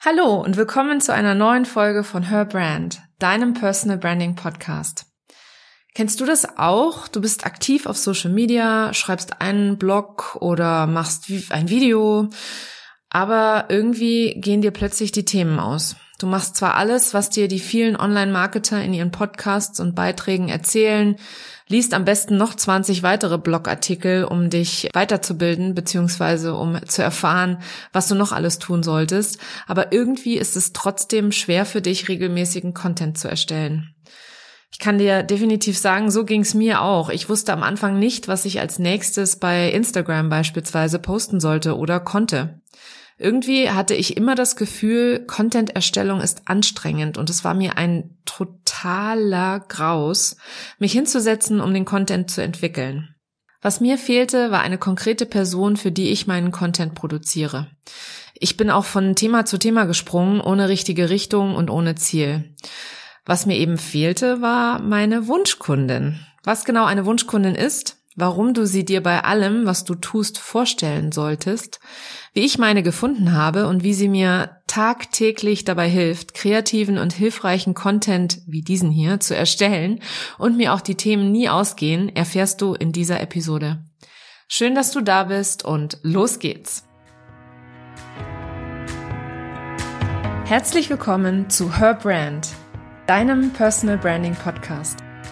Hallo und willkommen zu einer neuen Folge von Her Brand, deinem Personal Branding Podcast. Kennst du das auch? Du bist aktiv auf Social Media, schreibst einen Blog oder machst ein Video, aber irgendwie gehen dir plötzlich die Themen aus. Du machst zwar alles, was dir die vielen Online-Marketer in ihren Podcasts und Beiträgen erzählen, liest am besten noch 20 weitere Blogartikel, um dich weiterzubilden, beziehungsweise um zu erfahren, was du noch alles tun solltest, aber irgendwie ist es trotzdem schwer für dich, regelmäßigen Content zu erstellen. Ich kann dir definitiv sagen, so ging es mir auch. Ich wusste am Anfang nicht, was ich als nächstes bei Instagram beispielsweise posten sollte oder konnte. Irgendwie hatte ich immer das Gefühl, Content-Erstellung ist anstrengend und es war mir ein totaler Graus, mich hinzusetzen, um den Content zu entwickeln. Was mir fehlte, war eine konkrete Person, für die ich meinen Content produziere. Ich bin auch von Thema zu Thema gesprungen, ohne richtige Richtung und ohne Ziel. Was mir eben fehlte, war meine Wunschkundin. Was genau eine Wunschkundin ist, warum du sie dir bei allem, was du tust, vorstellen solltest, wie ich meine gefunden habe und wie sie mir tagtäglich dabei hilft, kreativen und hilfreichen Content wie diesen hier zu erstellen und mir auch die Themen nie ausgehen, erfährst du in dieser Episode. Schön, dass du da bist und los geht's. Herzlich willkommen zu Her Brand, deinem Personal Branding Podcast.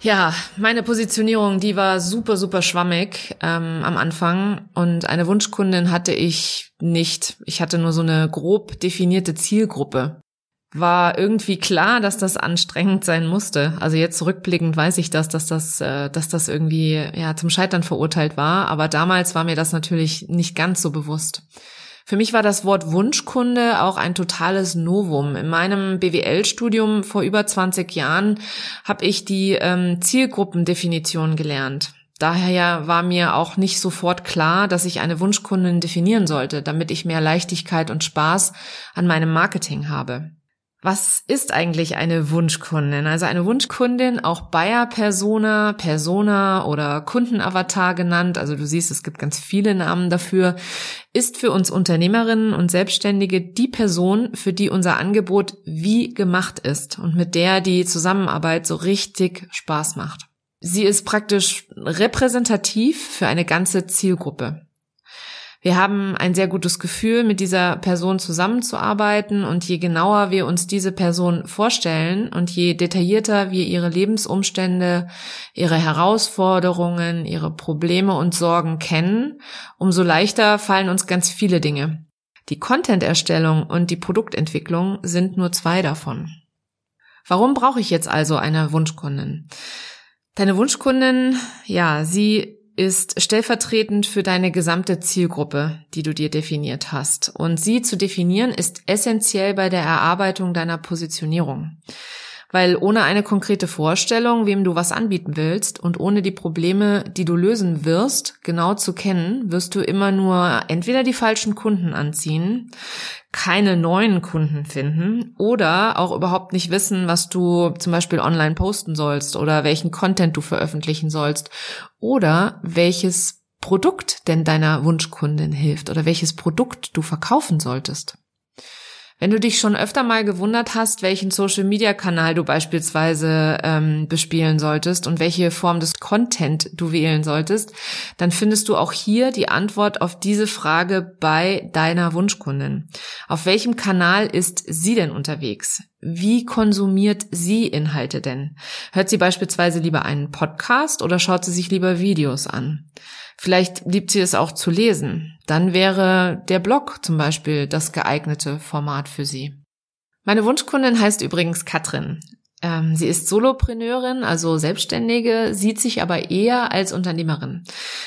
Ja, meine Positionierung, die war super, super schwammig ähm, am Anfang und eine Wunschkundin hatte ich nicht. Ich hatte nur so eine grob definierte Zielgruppe. War irgendwie klar, dass das anstrengend sein musste. Also jetzt rückblickend weiß ich das, dass das, äh, dass das irgendwie ja zum Scheitern verurteilt war. Aber damals war mir das natürlich nicht ganz so bewusst. Für mich war das Wort Wunschkunde auch ein totales Novum. In meinem BWL-Studium vor über 20 Jahren habe ich die ähm, Zielgruppendefinition gelernt. Daher war mir auch nicht sofort klar, dass ich eine Wunschkundin definieren sollte, damit ich mehr Leichtigkeit und Spaß an meinem Marketing habe. Was ist eigentlich eine Wunschkundin? Also eine Wunschkundin, auch Bayer Persona, Persona oder Kundenavatar genannt, also du siehst, es gibt ganz viele Namen dafür, ist für uns Unternehmerinnen und Selbstständige die Person, für die unser Angebot wie gemacht ist und mit der die Zusammenarbeit so richtig Spaß macht. Sie ist praktisch repräsentativ für eine ganze Zielgruppe. Wir haben ein sehr gutes Gefühl, mit dieser Person zusammenzuarbeiten und je genauer wir uns diese Person vorstellen und je detaillierter wir ihre Lebensumstände, ihre Herausforderungen, ihre Probleme und Sorgen kennen, umso leichter fallen uns ganz viele Dinge. Die Content-Erstellung und die Produktentwicklung sind nur zwei davon. Warum brauche ich jetzt also eine Wunschkundin? Deine Wunschkundin, ja, sie ist stellvertretend für deine gesamte Zielgruppe, die du dir definiert hast. Und sie zu definieren ist essentiell bei der Erarbeitung deiner Positionierung. Weil ohne eine konkrete Vorstellung, wem du was anbieten willst und ohne die Probleme, die du lösen wirst, genau zu kennen, wirst du immer nur entweder die falschen Kunden anziehen, keine neuen Kunden finden oder auch überhaupt nicht wissen, was du zum Beispiel online posten sollst oder welchen Content du veröffentlichen sollst oder welches Produkt denn deiner Wunschkundin hilft oder welches Produkt du verkaufen solltest. Wenn du dich schon öfter mal gewundert hast, welchen Social-Media-Kanal du beispielsweise ähm, bespielen solltest und welche Form des Content du wählen solltest, dann findest du auch hier die Antwort auf diese Frage bei deiner Wunschkundin. Auf welchem Kanal ist sie denn unterwegs? Wie konsumiert sie Inhalte denn? Hört sie beispielsweise lieber einen Podcast oder schaut sie sich lieber Videos an? Vielleicht liebt sie es auch zu lesen. Dann wäre der Blog zum Beispiel das geeignete Format für sie. Meine Wunschkundin heißt übrigens Katrin. Ähm, sie ist Solopreneurin, also Selbstständige, sieht sich aber eher als Unternehmerin.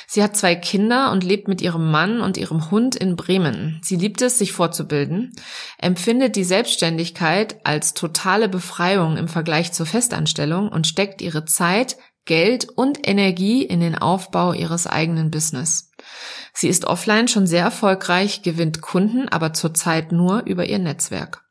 Sie hat zwei Kinder und lebt mit ihrem Mann und ihrem Hund in Bremen. Sie liebt es, sich fortzubilden, empfindet die Selbstständigkeit als totale Befreiung im Vergleich zur Festanstellung und steckt ihre Zeit, Geld und Energie in den Aufbau ihres eigenen Business. Sie ist offline schon sehr erfolgreich, gewinnt Kunden, aber zurzeit nur über ihr Netzwerk.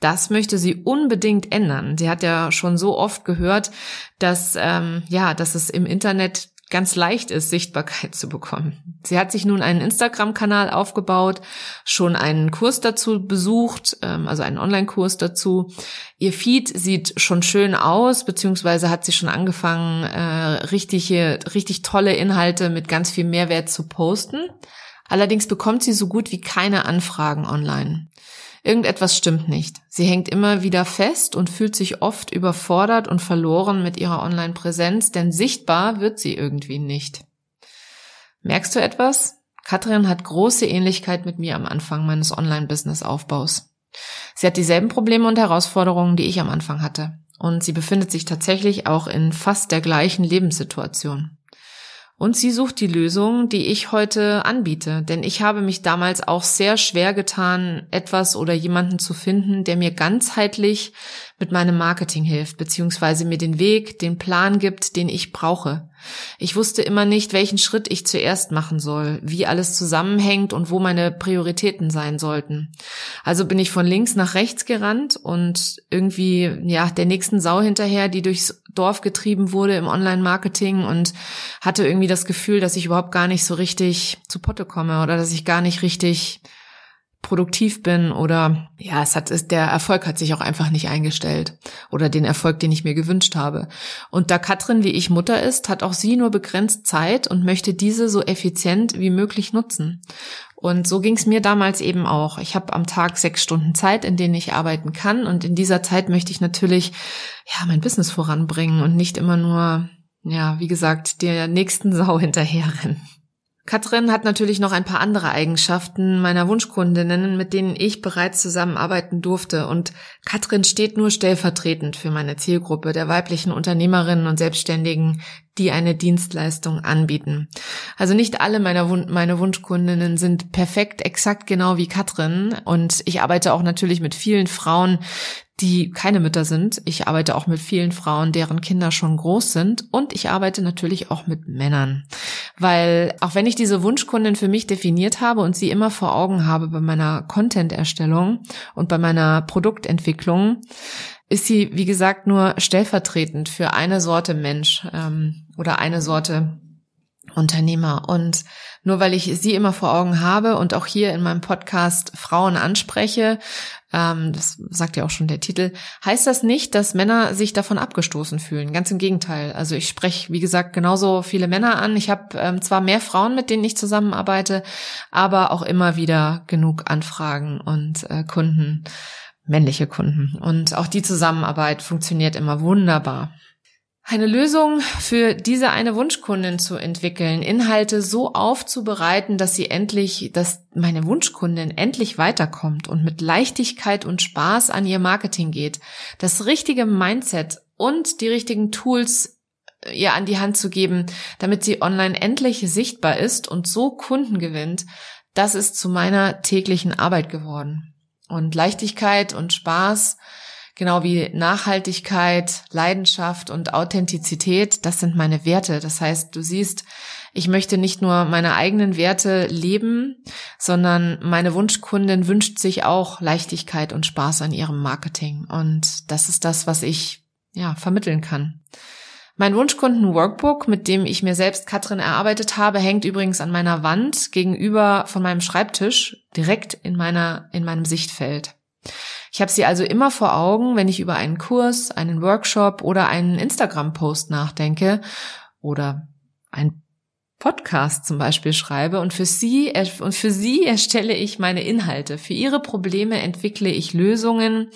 Das möchte sie unbedingt ändern. Sie hat ja schon so oft gehört, dass ähm, ja, dass es im Internet ganz leicht ist, Sichtbarkeit zu bekommen. Sie hat sich nun einen Instagram-Kanal aufgebaut, schon einen Kurs dazu besucht, ähm, also einen Online-Kurs dazu. Ihr Feed sieht schon schön aus, beziehungsweise hat sie schon angefangen, äh, richtige, richtig tolle Inhalte mit ganz viel Mehrwert zu posten. Allerdings bekommt sie so gut wie keine Anfragen online. Irgendetwas stimmt nicht. Sie hängt immer wieder fest und fühlt sich oft überfordert und verloren mit ihrer Online-Präsenz, denn sichtbar wird sie irgendwie nicht. Merkst du etwas? Katrin hat große Ähnlichkeit mit mir am Anfang meines Online-Business-Aufbaus. Sie hat dieselben Probleme und Herausforderungen, die ich am Anfang hatte. Und sie befindet sich tatsächlich auch in fast der gleichen Lebenssituation. Und sie sucht die Lösung, die ich heute anbiete. Denn ich habe mich damals auch sehr schwer getan, etwas oder jemanden zu finden, der mir ganzheitlich mit meinem Marketing hilft, beziehungsweise mir den Weg, den Plan gibt, den ich brauche. Ich wusste immer nicht, welchen Schritt ich zuerst machen soll, wie alles zusammenhängt und wo meine Prioritäten sein sollten. Also bin ich von links nach rechts gerannt und irgendwie, ja, der nächsten Sau hinterher, die durchs Dorf getrieben wurde im Online-Marketing und hatte irgendwie das Gefühl, dass ich überhaupt gar nicht so richtig zu Potte komme oder dass ich gar nicht richtig produktiv bin oder ja, es hat der Erfolg hat sich auch einfach nicht eingestellt oder den Erfolg, den ich mir gewünscht habe. Und da Katrin wie ich Mutter ist, hat auch sie nur begrenzt Zeit und möchte diese so effizient wie möglich nutzen. Und so ging es mir damals eben auch. Ich habe am Tag sechs Stunden Zeit, in denen ich arbeiten kann und in dieser Zeit möchte ich natürlich ja mein Business voranbringen und nicht immer nur ja, wie gesagt, der nächsten Sau hinterherrennen. Katrin hat natürlich noch ein paar andere Eigenschaften meiner Wunschkundinnen, mit denen ich bereits zusammenarbeiten durfte. Und Katrin steht nur stellvertretend für meine Zielgruppe der weiblichen Unternehmerinnen und Selbstständigen, die eine Dienstleistung anbieten. Also nicht alle meiner Wun meine Wunschkundinnen sind perfekt, exakt genau wie Katrin. Und ich arbeite auch natürlich mit vielen Frauen, die keine Mütter sind. Ich arbeite auch mit vielen Frauen, deren Kinder schon groß sind. Und ich arbeite natürlich auch mit Männern. Weil auch wenn ich diese Wunschkundin für mich definiert habe und sie immer vor Augen habe bei meiner Content-Erstellung und bei meiner Produktentwicklung, ist sie, wie gesagt, nur stellvertretend für eine Sorte Mensch ähm, oder eine Sorte Unternehmer. Und nur weil ich sie immer vor Augen habe und auch hier in meinem Podcast Frauen anspreche, ähm, das sagt ja auch schon der Titel, heißt das nicht, dass Männer sich davon abgestoßen fühlen. Ganz im Gegenteil. Also ich spreche, wie gesagt, genauso viele Männer an. Ich habe ähm, zwar mehr Frauen, mit denen ich zusammenarbeite, aber auch immer wieder genug Anfragen und äh, Kunden, männliche Kunden. Und auch die Zusammenarbeit funktioniert immer wunderbar. Eine Lösung für diese eine Wunschkundin zu entwickeln, Inhalte so aufzubereiten, dass sie endlich, dass meine Wunschkundin endlich weiterkommt und mit Leichtigkeit und Spaß an ihr Marketing geht, das richtige Mindset und die richtigen Tools äh, ihr an die Hand zu geben, damit sie online endlich sichtbar ist und so Kunden gewinnt, das ist zu meiner täglichen Arbeit geworden. Und Leichtigkeit und Spaß Genau wie Nachhaltigkeit, Leidenschaft und Authentizität, das sind meine Werte. Das heißt, du siehst, ich möchte nicht nur meine eigenen Werte leben, sondern meine Wunschkundin wünscht sich auch Leichtigkeit und Spaß an ihrem Marketing. Und das ist das, was ich ja vermitteln kann. Mein Wunschkunden-Workbook, mit dem ich mir selbst Katrin erarbeitet habe, hängt übrigens an meiner Wand gegenüber von meinem Schreibtisch direkt in meiner, in meinem Sichtfeld. Ich habe sie also immer vor Augen, wenn ich über einen Kurs, einen Workshop oder einen Instagram-Post nachdenke oder ein Podcast zum Beispiel schreibe und für sie und für sie erstelle ich meine Inhalte. Für ihre Probleme entwickle ich Lösungen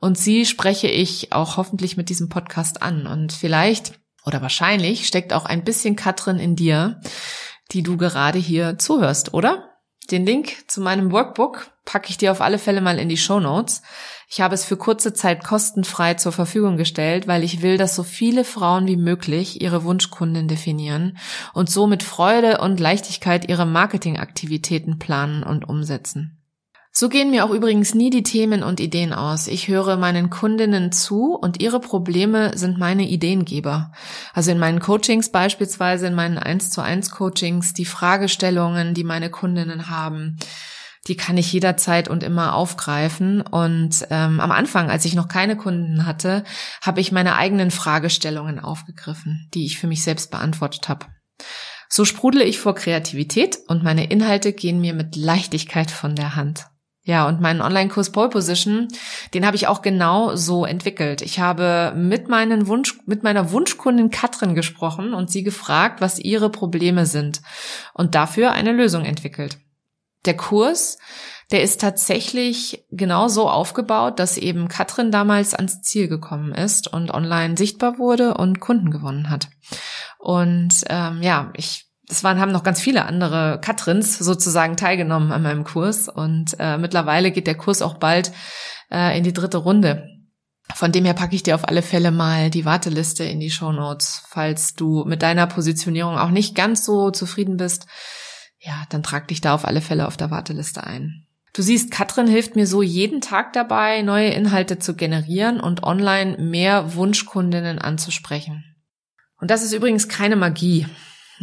und sie spreche ich auch hoffentlich mit diesem Podcast an. Und vielleicht oder wahrscheinlich steckt auch ein bisschen Katrin in dir, die du gerade hier zuhörst, oder? Den Link zu meinem Workbook packe ich dir auf alle Fälle mal in die Show Notes. Ich habe es für kurze Zeit kostenfrei zur Verfügung gestellt, weil ich will, dass so viele Frauen wie möglich ihre Wunschkundin definieren und so mit Freude und Leichtigkeit ihre Marketingaktivitäten planen und umsetzen. So gehen mir auch übrigens nie die Themen und Ideen aus. Ich höre meinen Kundinnen zu und ihre Probleme sind meine Ideengeber. Also in meinen Coachings beispielsweise, in meinen 1 zu 1 Coachings, die Fragestellungen, die meine Kundinnen haben, die kann ich jederzeit und immer aufgreifen. Und ähm, am Anfang, als ich noch keine Kunden hatte, habe ich meine eigenen Fragestellungen aufgegriffen, die ich für mich selbst beantwortet habe. So sprudle ich vor Kreativität und meine Inhalte gehen mir mit Leichtigkeit von der Hand. Ja, und meinen Online-Kurs Pole Position, den habe ich auch genau so entwickelt. Ich habe mit meinen Wunsch, mit meiner Wunschkundin Katrin gesprochen und sie gefragt, was ihre Probleme sind und dafür eine Lösung entwickelt. Der Kurs, der ist tatsächlich genau so aufgebaut, dass eben Katrin damals ans Ziel gekommen ist und online sichtbar wurde und Kunden gewonnen hat. Und ähm, ja, ich es waren, haben noch ganz viele andere Katrins sozusagen teilgenommen an meinem Kurs und äh, mittlerweile geht der Kurs auch bald äh, in die dritte Runde. Von dem her packe ich dir auf alle Fälle mal die Warteliste in die Show Notes, falls du mit deiner Positionierung auch nicht ganz so zufrieden bist. Ja, dann trag dich da auf alle Fälle auf der Warteliste ein. Du siehst, Katrin hilft mir so jeden Tag dabei, neue Inhalte zu generieren und online mehr Wunschkundinnen anzusprechen. Und das ist übrigens keine Magie.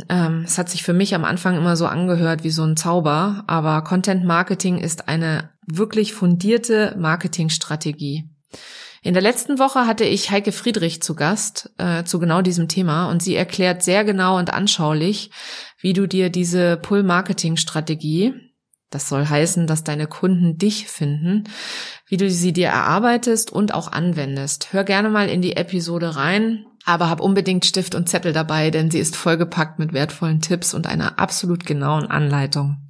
Ähm, es hat sich für mich am Anfang immer so angehört wie so ein Zauber, aber Content Marketing ist eine wirklich fundierte Marketingstrategie. In der letzten Woche hatte ich Heike Friedrich zu Gast äh, zu genau diesem Thema und sie erklärt sehr genau und anschaulich, wie du dir diese Pull-Marketing-Strategie, das soll heißen, dass deine Kunden dich finden, wie du sie dir erarbeitest und auch anwendest. Hör gerne mal in die Episode rein. Aber hab unbedingt Stift und Zettel dabei, denn sie ist vollgepackt mit wertvollen Tipps und einer absolut genauen Anleitung.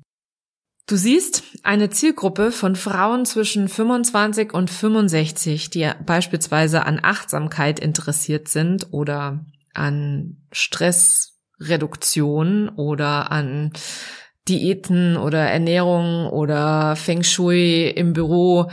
Du siehst eine Zielgruppe von Frauen zwischen 25 und 65, die beispielsweise an Achtsamkeit interessiert sind oder an Stressreduktion oder an Diäten oder Ernährung oder Feng Shui im Büro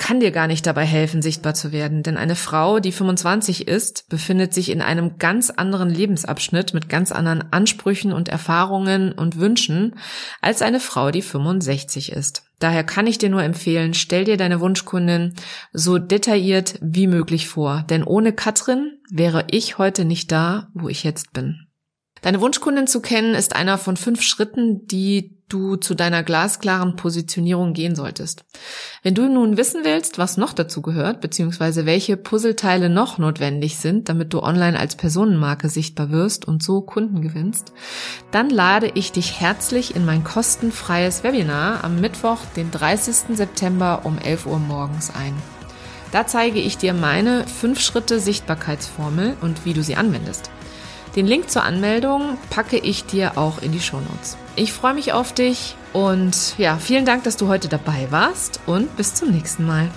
kann dir gar nicht dabei helfen, sichtbar zu werden. Denn eine Frau, die 25 ist, befindet sich in einem ganz anderen Lebensabschnitt mit ganz anderen Ansprüchen und Erfahrungen und Wünschen als eine Frau, die 65 ist. Daher kann ich dir nur empfehlen, stell dir deine Wunschkundin so detailliert wie möglich vor. Denn ohne Katrin wäre ich heute nicht da, wo ich jetzt bin. Deine Wunschkundin zu kennen ist einer von fünf Schritten, die du zu deiner glasklaren Positionierung gehen solltest. Wenn du nun wissen willst, was noch dazu gehört, beziehungsweise welche Puzzleteile noch notwendig sind, damit du online als Personenmarke sichtbar wirst und so Kunden gewinnst, dann lade ich dich herzlich in mein kostenfreies Webinar am Mittwoch, den 30. September um 11 Uhr morgens ein. Da zeige ich dir meine 5 Schritte Sichtbarkeitsformel und wie du sie anwendest. Den Link zur Anmeldung packe ich dir auch in die Shownotes. Ich freue mich auf dich und ja, vielen Dank, dass du heute dabei warst und bis zum nächsten Mal.